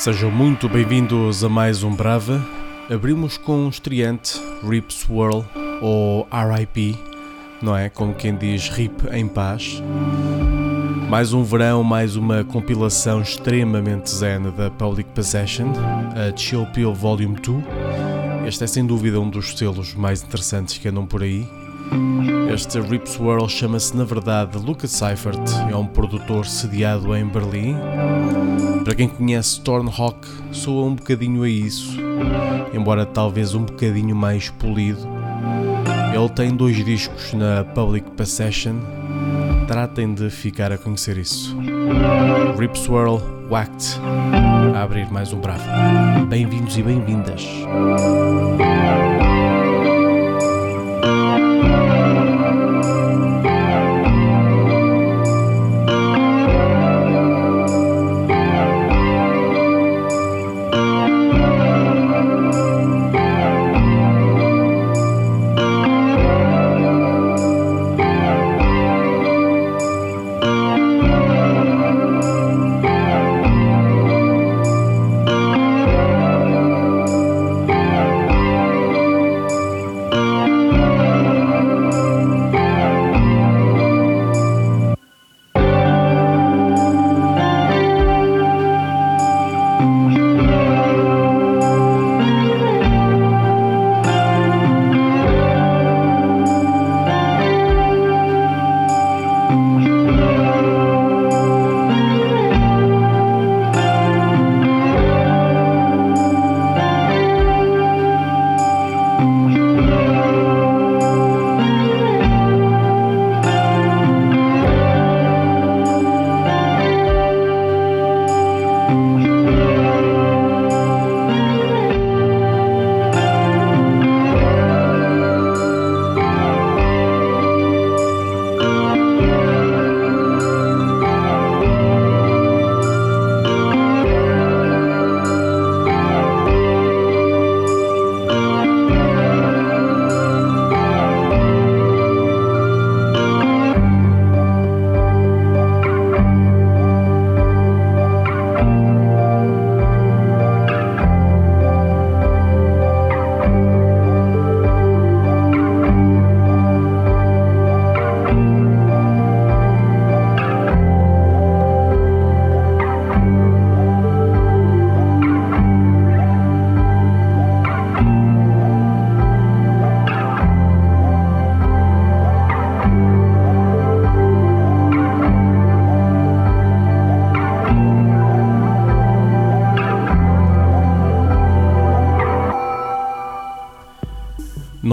Sejam muito bem-vindos a mais um Brava. Abrimos com um estreante, Rip Swirl, ou RIP, não é? Como quem diz RIP em paz. Mais um verão, mais uma compilação extremamente zen da Public Possession, a Chill Pill Volume 2. Este é sem dúvida um dos selos mais interessantes que andam por aí. Este Rip Swirl chama-se na verdade Lucas Seifert, é um produtor sediado em Berlim. Para quem conhece Thornhawk, soa um bocadinho a isso, embora talvez um bocadinho mais polido. Ele tem dois discos na Public Possession, tratem de ficar a conhecer isso. Rip Swirl, Whacked, a abrir mais um bravo. Bem-vindos e bem-vindas.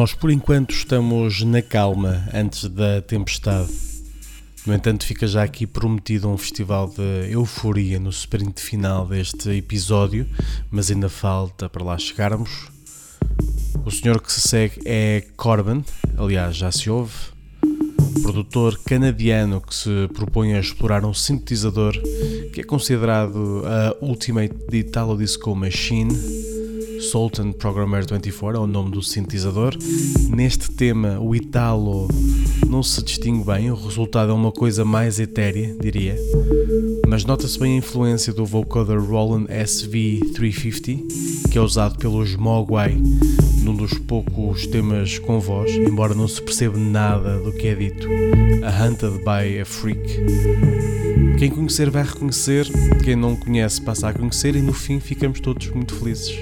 Nós, por enquanto, estamos na calma antes da tempestade. No entanto, fica já aqui prometido um festival de euforia no sprint final deste episódio, mas ainda falta para lá chegarmos. O senhor que se segue é Corbin, aliás, já se ouve, produtor canadiano que se propõe a explorar um sintetizador que é considerado a Ultimate Italo Disco Machine Sultan Programmer 24 é o nome do sintetizador. Neste tema, o Italo não se distingue bem, o resultado é uma coisa mais etérea, diria. Mas nota-se bem a influência do vocoder Roland SV350, que é usado pelos Mogwai num dos poucos temas com voz, embora não se perceba nada do que é dito. A Hunted by a Freak. Quem conhecer vai reconhecer, quem não conhece passa a conhecer e no fim ficamos todos muito felizes,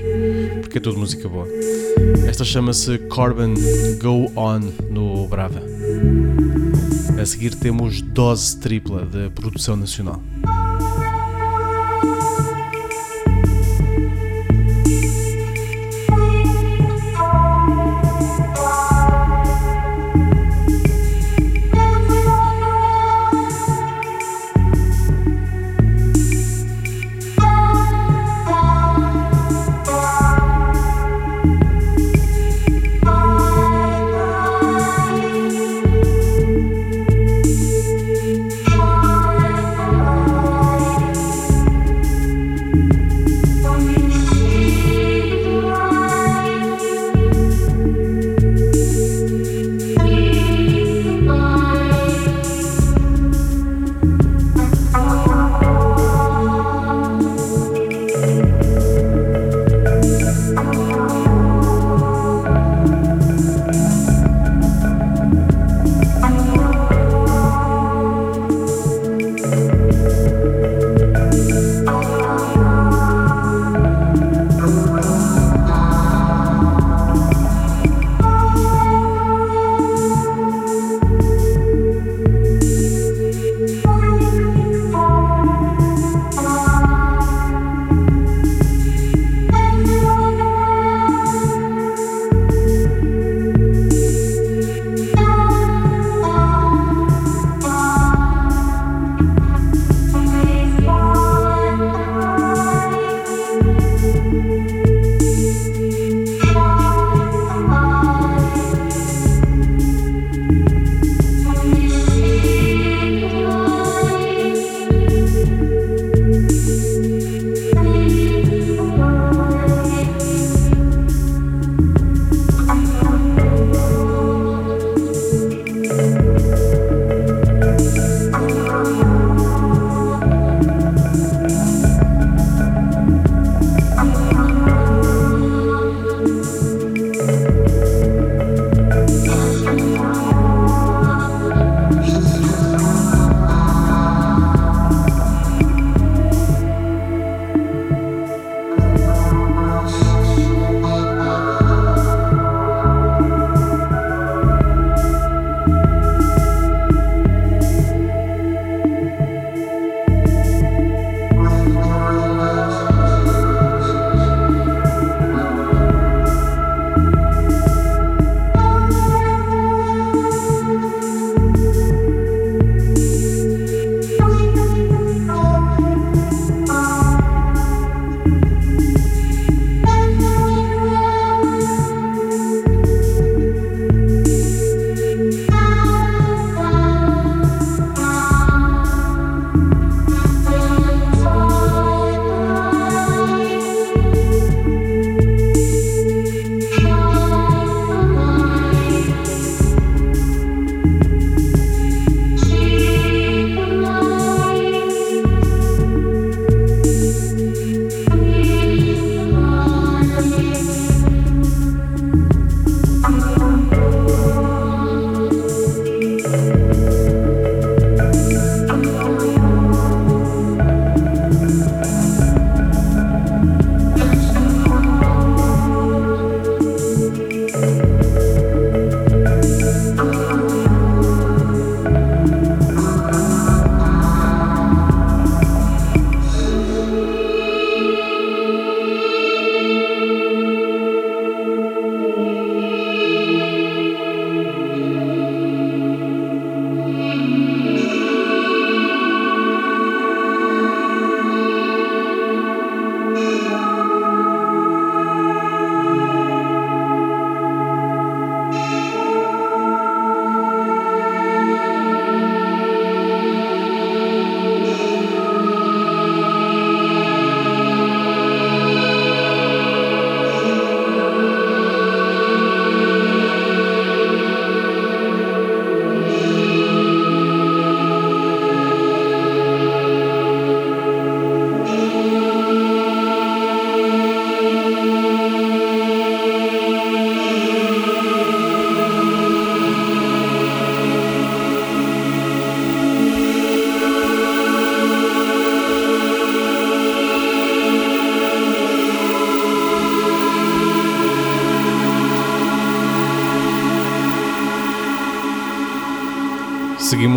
porque é tudo música boa. Esta chama-se Corbin Go On no Brava. A seguir temos dose tripla de produção nacional.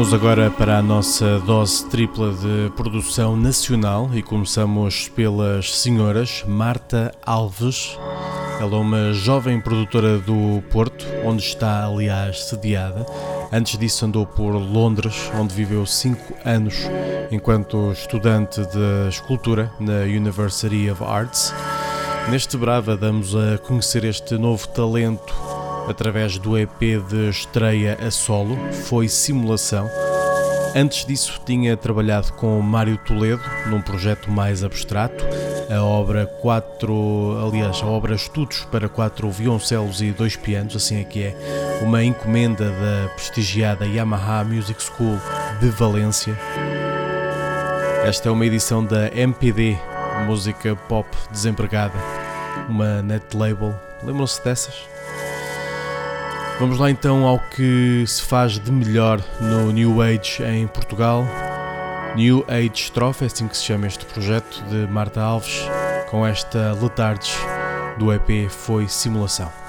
Seguimos agora para a nossa dose tripla de produção nacional e começamos pelas senhoras Marta Alves. Ela é uma jovem produtora do Porto, onde está, aliás, sediada. Antes disso, andou por Londres, onde viveu 5 anos enquanto estudante de escultura na University of Arts. Neste Brava, damos a conhecer este novo talento através do EP de estreia a solo, foi Simulação. Antes disso, tinha trabalhado com Mário Toledo num projeto mais abstrato, a obra quatro, aliás, a obra Estudos para quatro violoncelos e dois pianos, assim é que é, uma encomenda da prestigiada Yamaha Music School de Valência. Esta é uma edição da MPD, música pop desempregada, uma net label. Lembram-se dessas? Vamos lá então ao que se faz de melhor no New Age em Portugal. New Age Strophe, é assim que se chama este projeto de Marta Alves, com esta Letardes do EP Foi Simulação.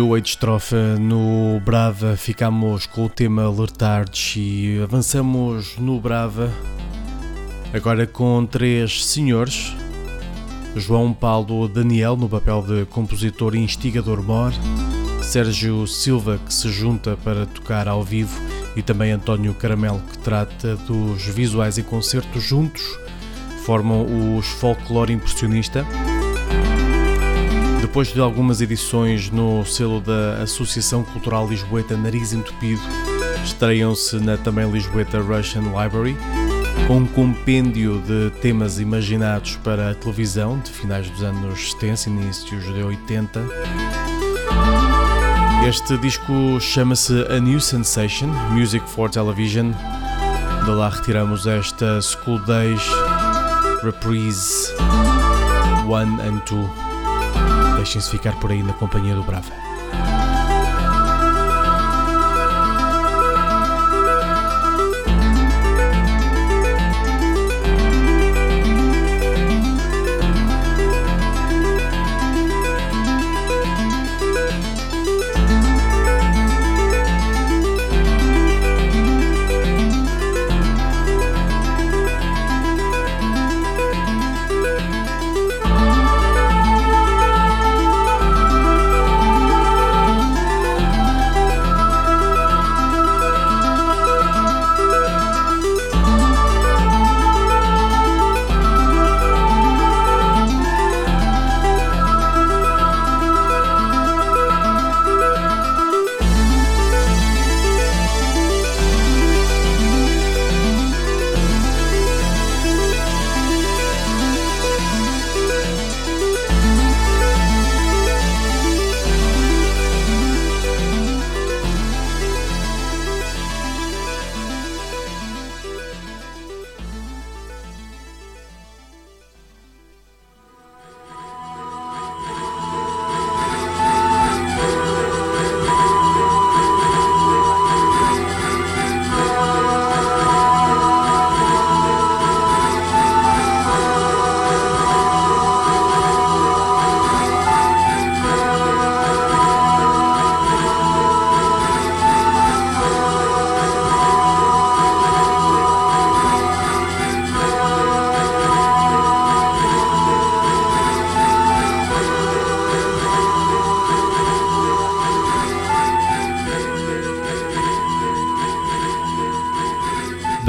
New Age Trofa no Brava. Ficamos com o tema Lertardes e avançamos no Brava. Agora com três senhores. João Paulo Daniel no papel de compositor e instigador mor. Sérgio Silva que se junta para tocar ao vivo. E também António Caramelo que trata dos visuais e concertos juntos. Formam os Folclore Impressionista depois de algumas edições no selo da Associação Cultural Lisboeta Nariz Entupido, estreiam-se na também Lisboeta Russian Library, com um compêndio de temas imaginados para a televisão de finais dos anos 70 e inícios de 80. Este disco chama-se A New Sensation Music for Television. De lá retiramos esta School Days Reprise 1 and 2. Deixem-se ficar por aí na companhia do Brava.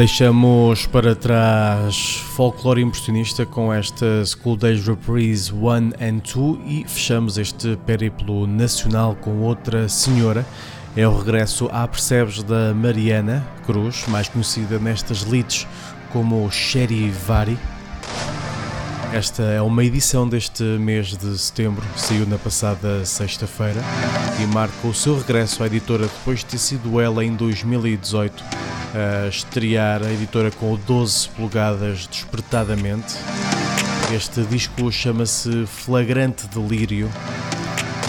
Deixamos para trás folclore impressionista com esta School Days Reprise 1 and 2 e fechamos este périplo nacional com outra senhora. É o regresso à Percebes da Mariana Cruz, mais conhecida nestas leads como Sherry Vari. Esta é uma edição deste mês de setembro, saiu na passada sexta-feira e marca o seu regresso à editora depois de ter sido ela em 2018 a estrear a editora com 12 polegadas despertadamente. Este disco chama-se Flagrante Delírio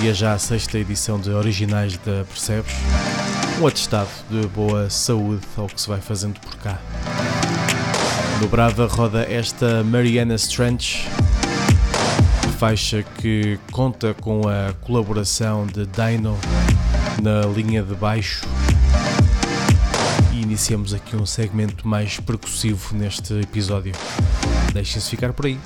e é já a sexta edição de originais da Percebes. Um atestado de boa saúde ao que se vai fazendo por cá. No Brava roda esta Mariana Strange, faixa que conta com a colaboração de Dino na linha de baixo. Iniciamos aqui um segmento mais percussivo neste episódio. Deixem-se ficar por aí.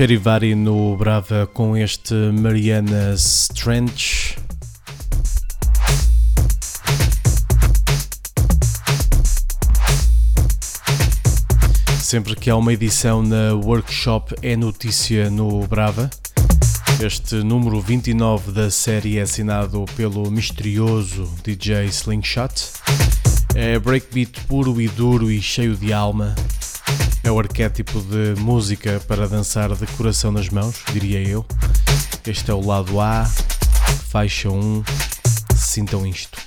Cherivari no Brava com este Mariana Strange. Sempre que há uma edição na workshop é notícia no Brava. Este número 29 da série é assinado pelo misterioso DJ Slingshot. É breakbeat puro e duro e cheio de alma. É o arquétipo de música para dançar de coração nas mãos, diria eu. Este é o lado A, faixa 1. Sintam isto.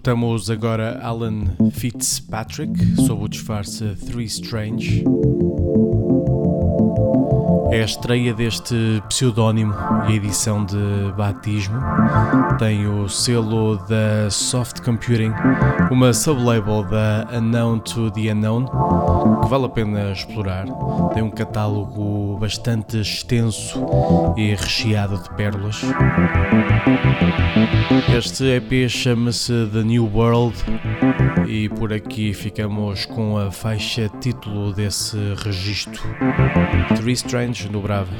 Escutamos agora Alan Fitzpatrick sob o disfarce Three Strange. É a estreia deste pseudónimo e a edição de batismo. Tem o selo da Soft Computing, uma sublabel da Unknown to the Unknown, que vale a pena explorar. Tem um catálogo bastante extenso e recheado de pérolas. Este EP chama-se The New World e por aqui ficamos com a faixa título desse registro. Three Strange Santos do Brava.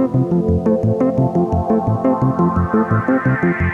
Thank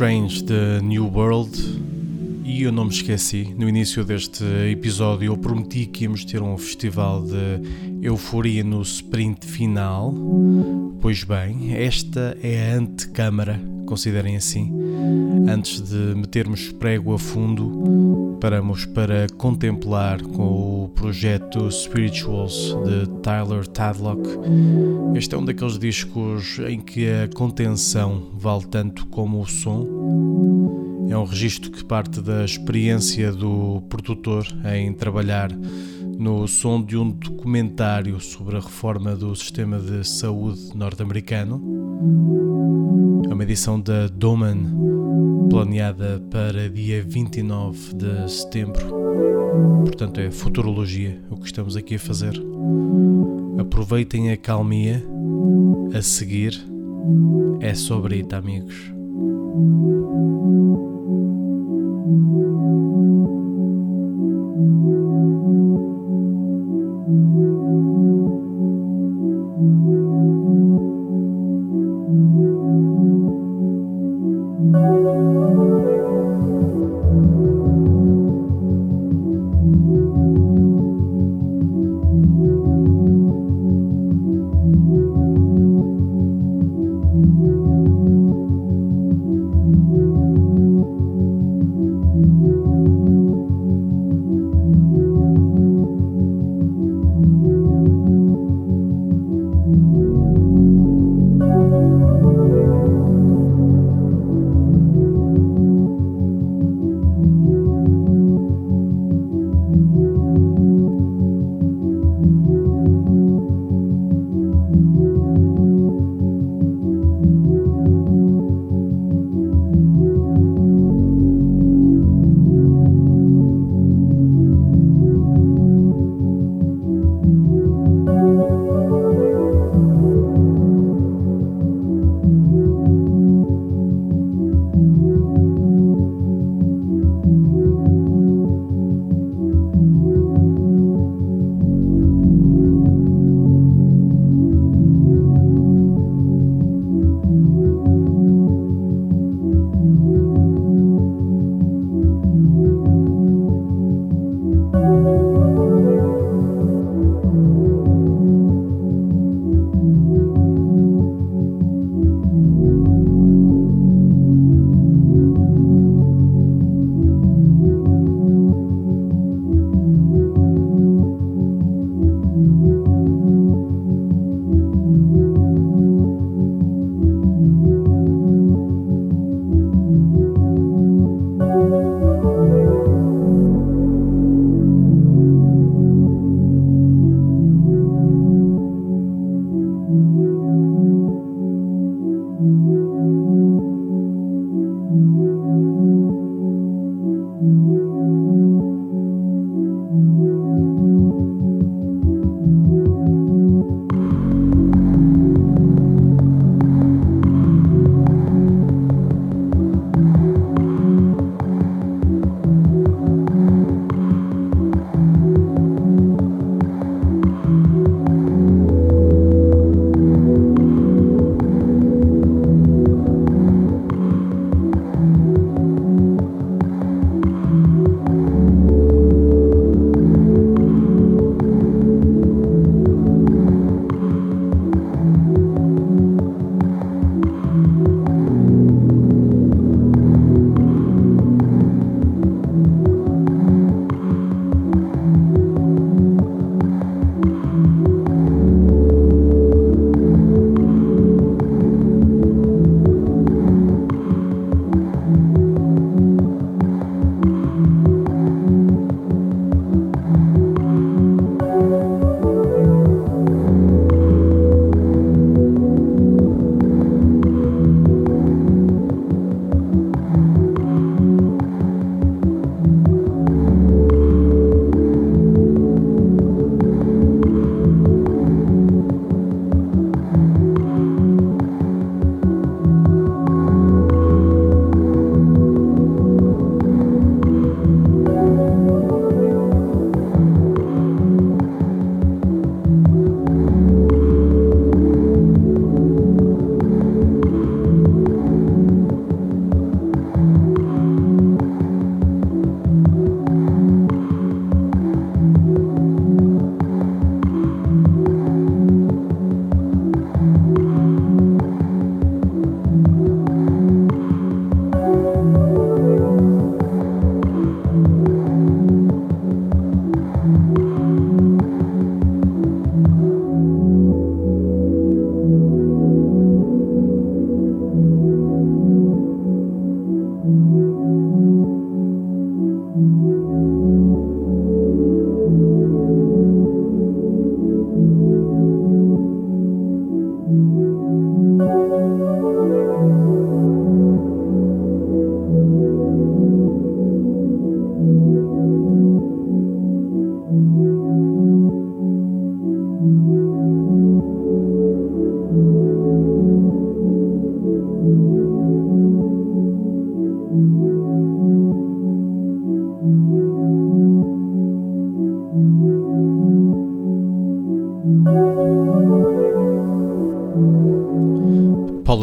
Strange The New World e eu não me esqueci, no início deste episódio eu prometi que íamos ter um festival de euforia no sprint final. Pois bem, esta é a antecâmara, considerem assim. Antes de metermos prego a fundo, paramos para contemplar com o projeto Spirituals de Tyler Tadlock. Este é um daqueles discos em que a contenção vale tanto como o som. É um registro que parte da experiência do produtor em trabalhar no som de um documentário sobre a reforma do sistema de saúde norte-americano. É uma edição da Doman, planeada para dia 29 de setembro. Portanto, é futurologia o que estamos aqui a fazer. Aproveitem a calmia. A seguir é sobre it, amigos.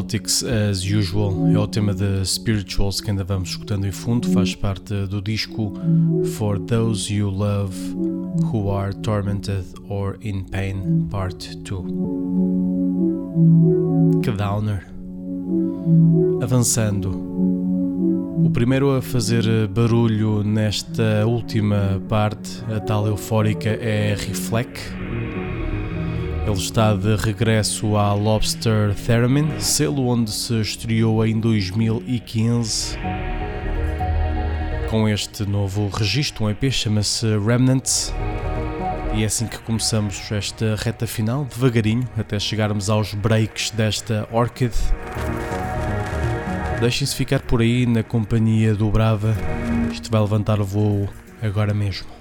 Politics as Usual é o tema de Spirituals que ainda vamos escutando em fundo, faz parte do disco For Those You Love Who Are Tormented or in Pain Part 2. Que downer. Avançando. O primeiro a fazer barulho nesta última parte, a tal eufórica, é Reflect ele está de regresso à Lobster Theremin, selo onde se estreou em 2015 com este novo registro, um EP chama-se Remnants. E é assim que começamos esta reta final, devagarinho, até chegarmos aos breaks desta Orchid. Deixem-se ficar por aí na companhia do Brava, isto vai levantar o voo agora mesmo.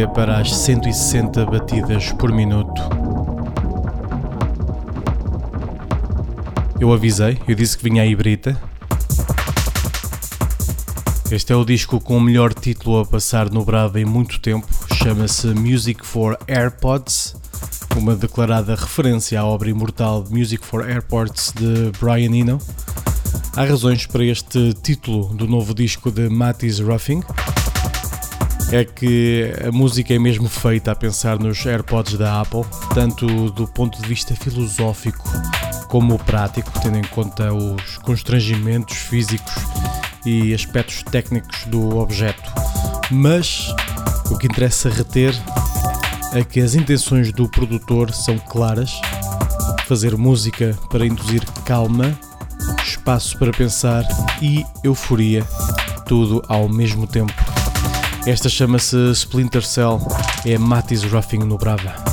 Siga para as 160 batidas por minuto. Eu avisei, eu disse que vinha aí Brita. Este é o disco com o melhor título a passar no Brava em muito tempo, chama-se Music for AirPods, uma declarada referência à obra imortal Music for Airports de Brian Eno. Há razões para este título do novo disco de Mattis Ruffing. É que a música é mesmo feita a pensar nos AirPods da Apple, tanto do ponto de vista filosófico como prático, tendo em conta os constrangimentos físicos e aspectos técnicos do objeto. Mas o que interessa reter é que as intenções do produtor são claras: fazer música para induzir calma, espaço para pensar e euforia, tudo ao mesmo tempo. Esta chama-se Splinter Cell, é Mattis Ruffing no Brava.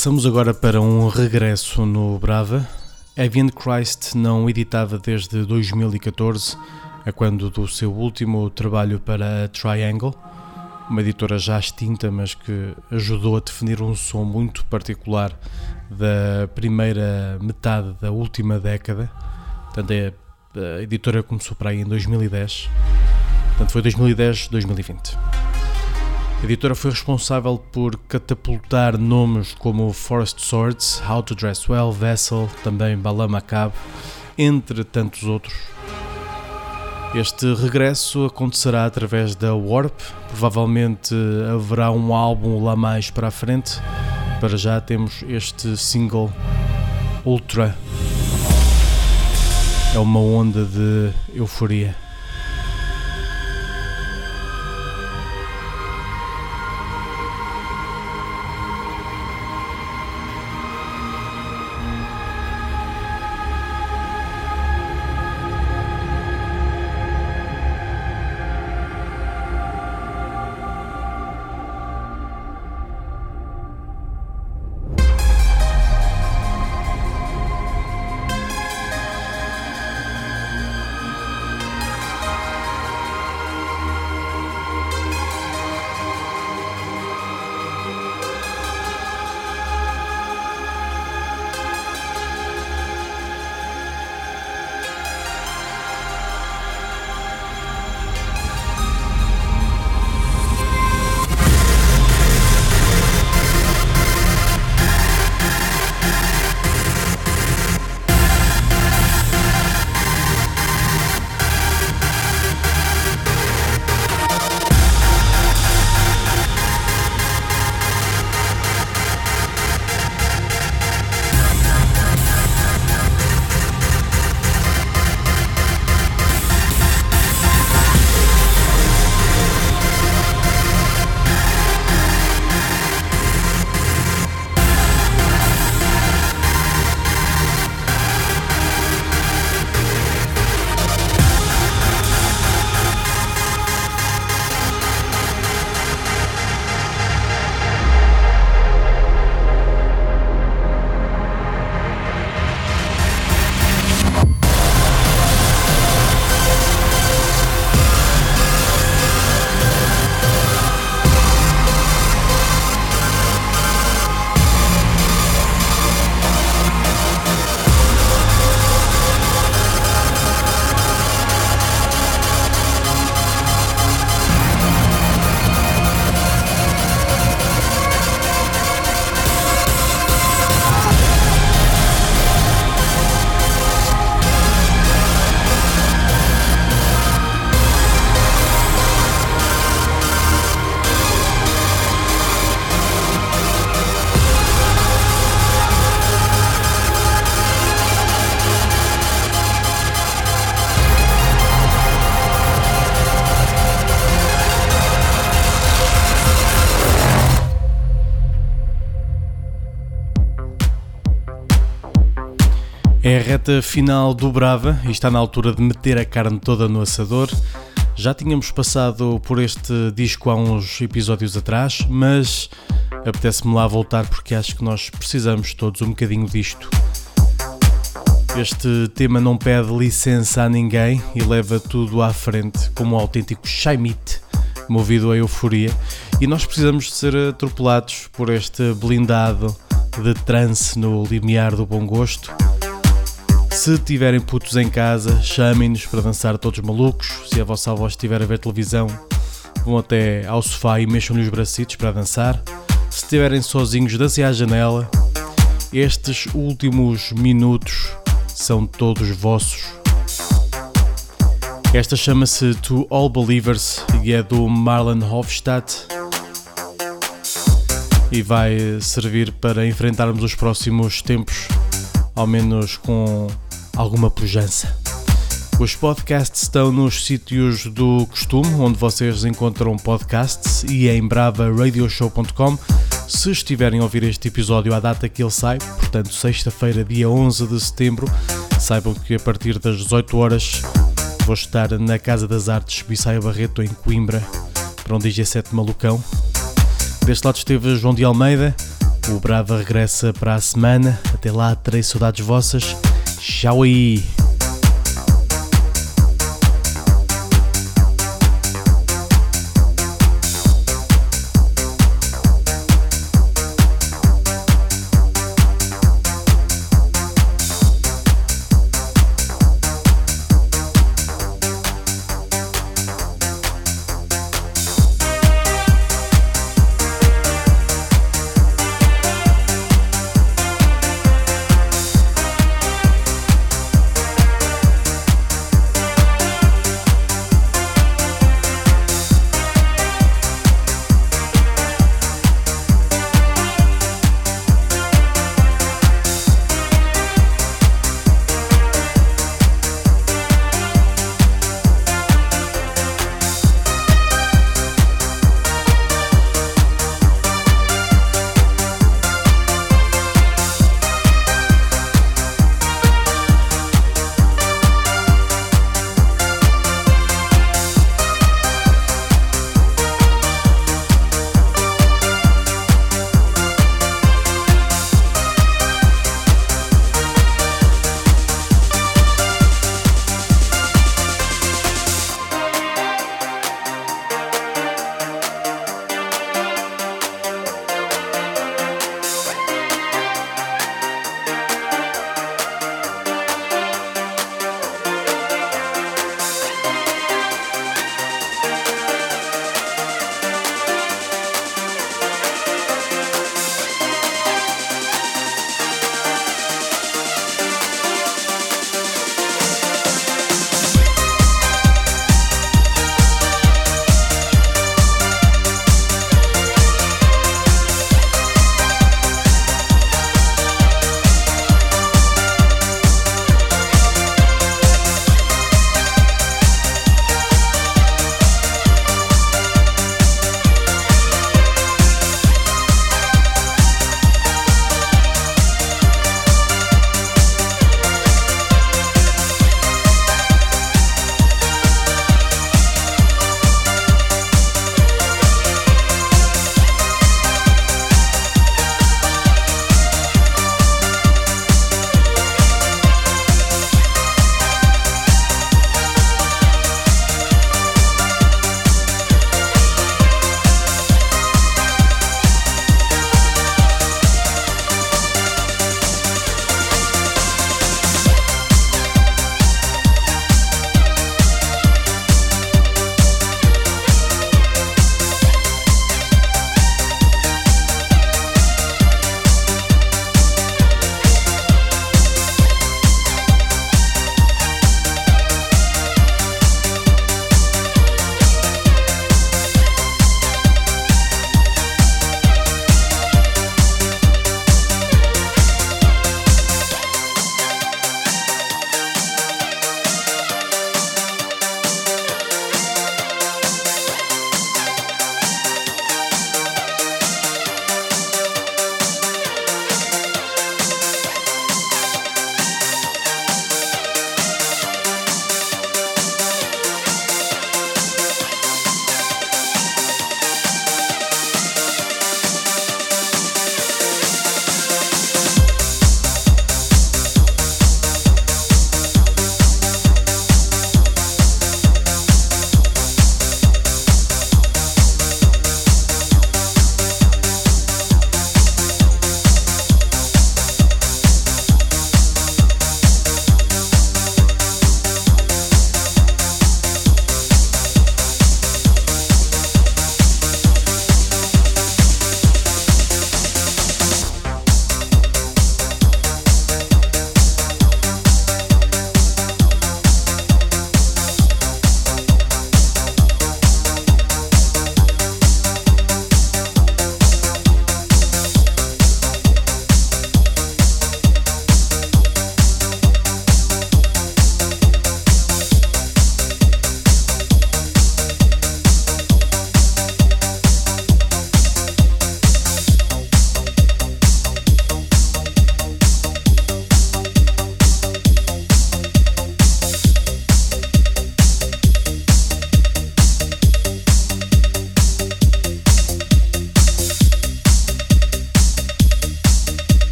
Passamos agora para um regresso no Brava. Evian Christ não editava desde 2014, a quando do seu último trabalho para Triangle, uma editora já extinta, mas que ajudou a definir um som muito particular da primeira metade da última década. Portanto, é, a editora começou para aí em 2010. Portanto, foi 2010-2020. A editora foi responsável por catapultar nomes como Forest Swords, How to Dress Well, Vessel, também Bala Macab, entre tantos outros. Este regresso acontecerá através da Warp, provavelmente haverá um álbum lá mais para a frente. Para já temos este single Ultra. É uma onda de euforia. É a reta final do Brava e está na altura de meter a carne toda no assador. Já tínhamos passado por este disco há uns episódios atrás, mas apetece-me lá voltar porque acho que nós precisamos todos um bocadinho disto. Este tema não pede licença a ninguém e leva tudo à frente como um autêntico Shaimit, movido a euforia, e nós precisamos de ser atropelados por este blindado de trance no limiar do bom gosto se tiverem putos em casa, chamem-nos para dançar todos malucos. Se a vossa avó estiver a ver televisão, vão até ao sofá e mexam-lhe os bracitos para dançar. Se estiverem sozinhos, dancem à janela. Estes últimos minutos são todos vossos. Esta chama-se To All Believers e é do Marlon Hofstadt e vai servir para enfrentarmos os próximos tempos, ao menos com alguma pujança. Os podcasts estão nos sítios do costume, onde vocês encontram podcasts e em bravaradioshow.com. Se estiverem a ouvir este episódio à data que ele sai, portanto, sexta-feira, dia 11 de setembro, saibam que a partir das 18 horas vou estar na Casa das Artes Bissaia Barreto, em Coimbra, para um DJ 7 malucão. Deste lado esteve João de Almeida. O Brava regressa para a semana. Até lá, terei saudades vossas. Tchau aí!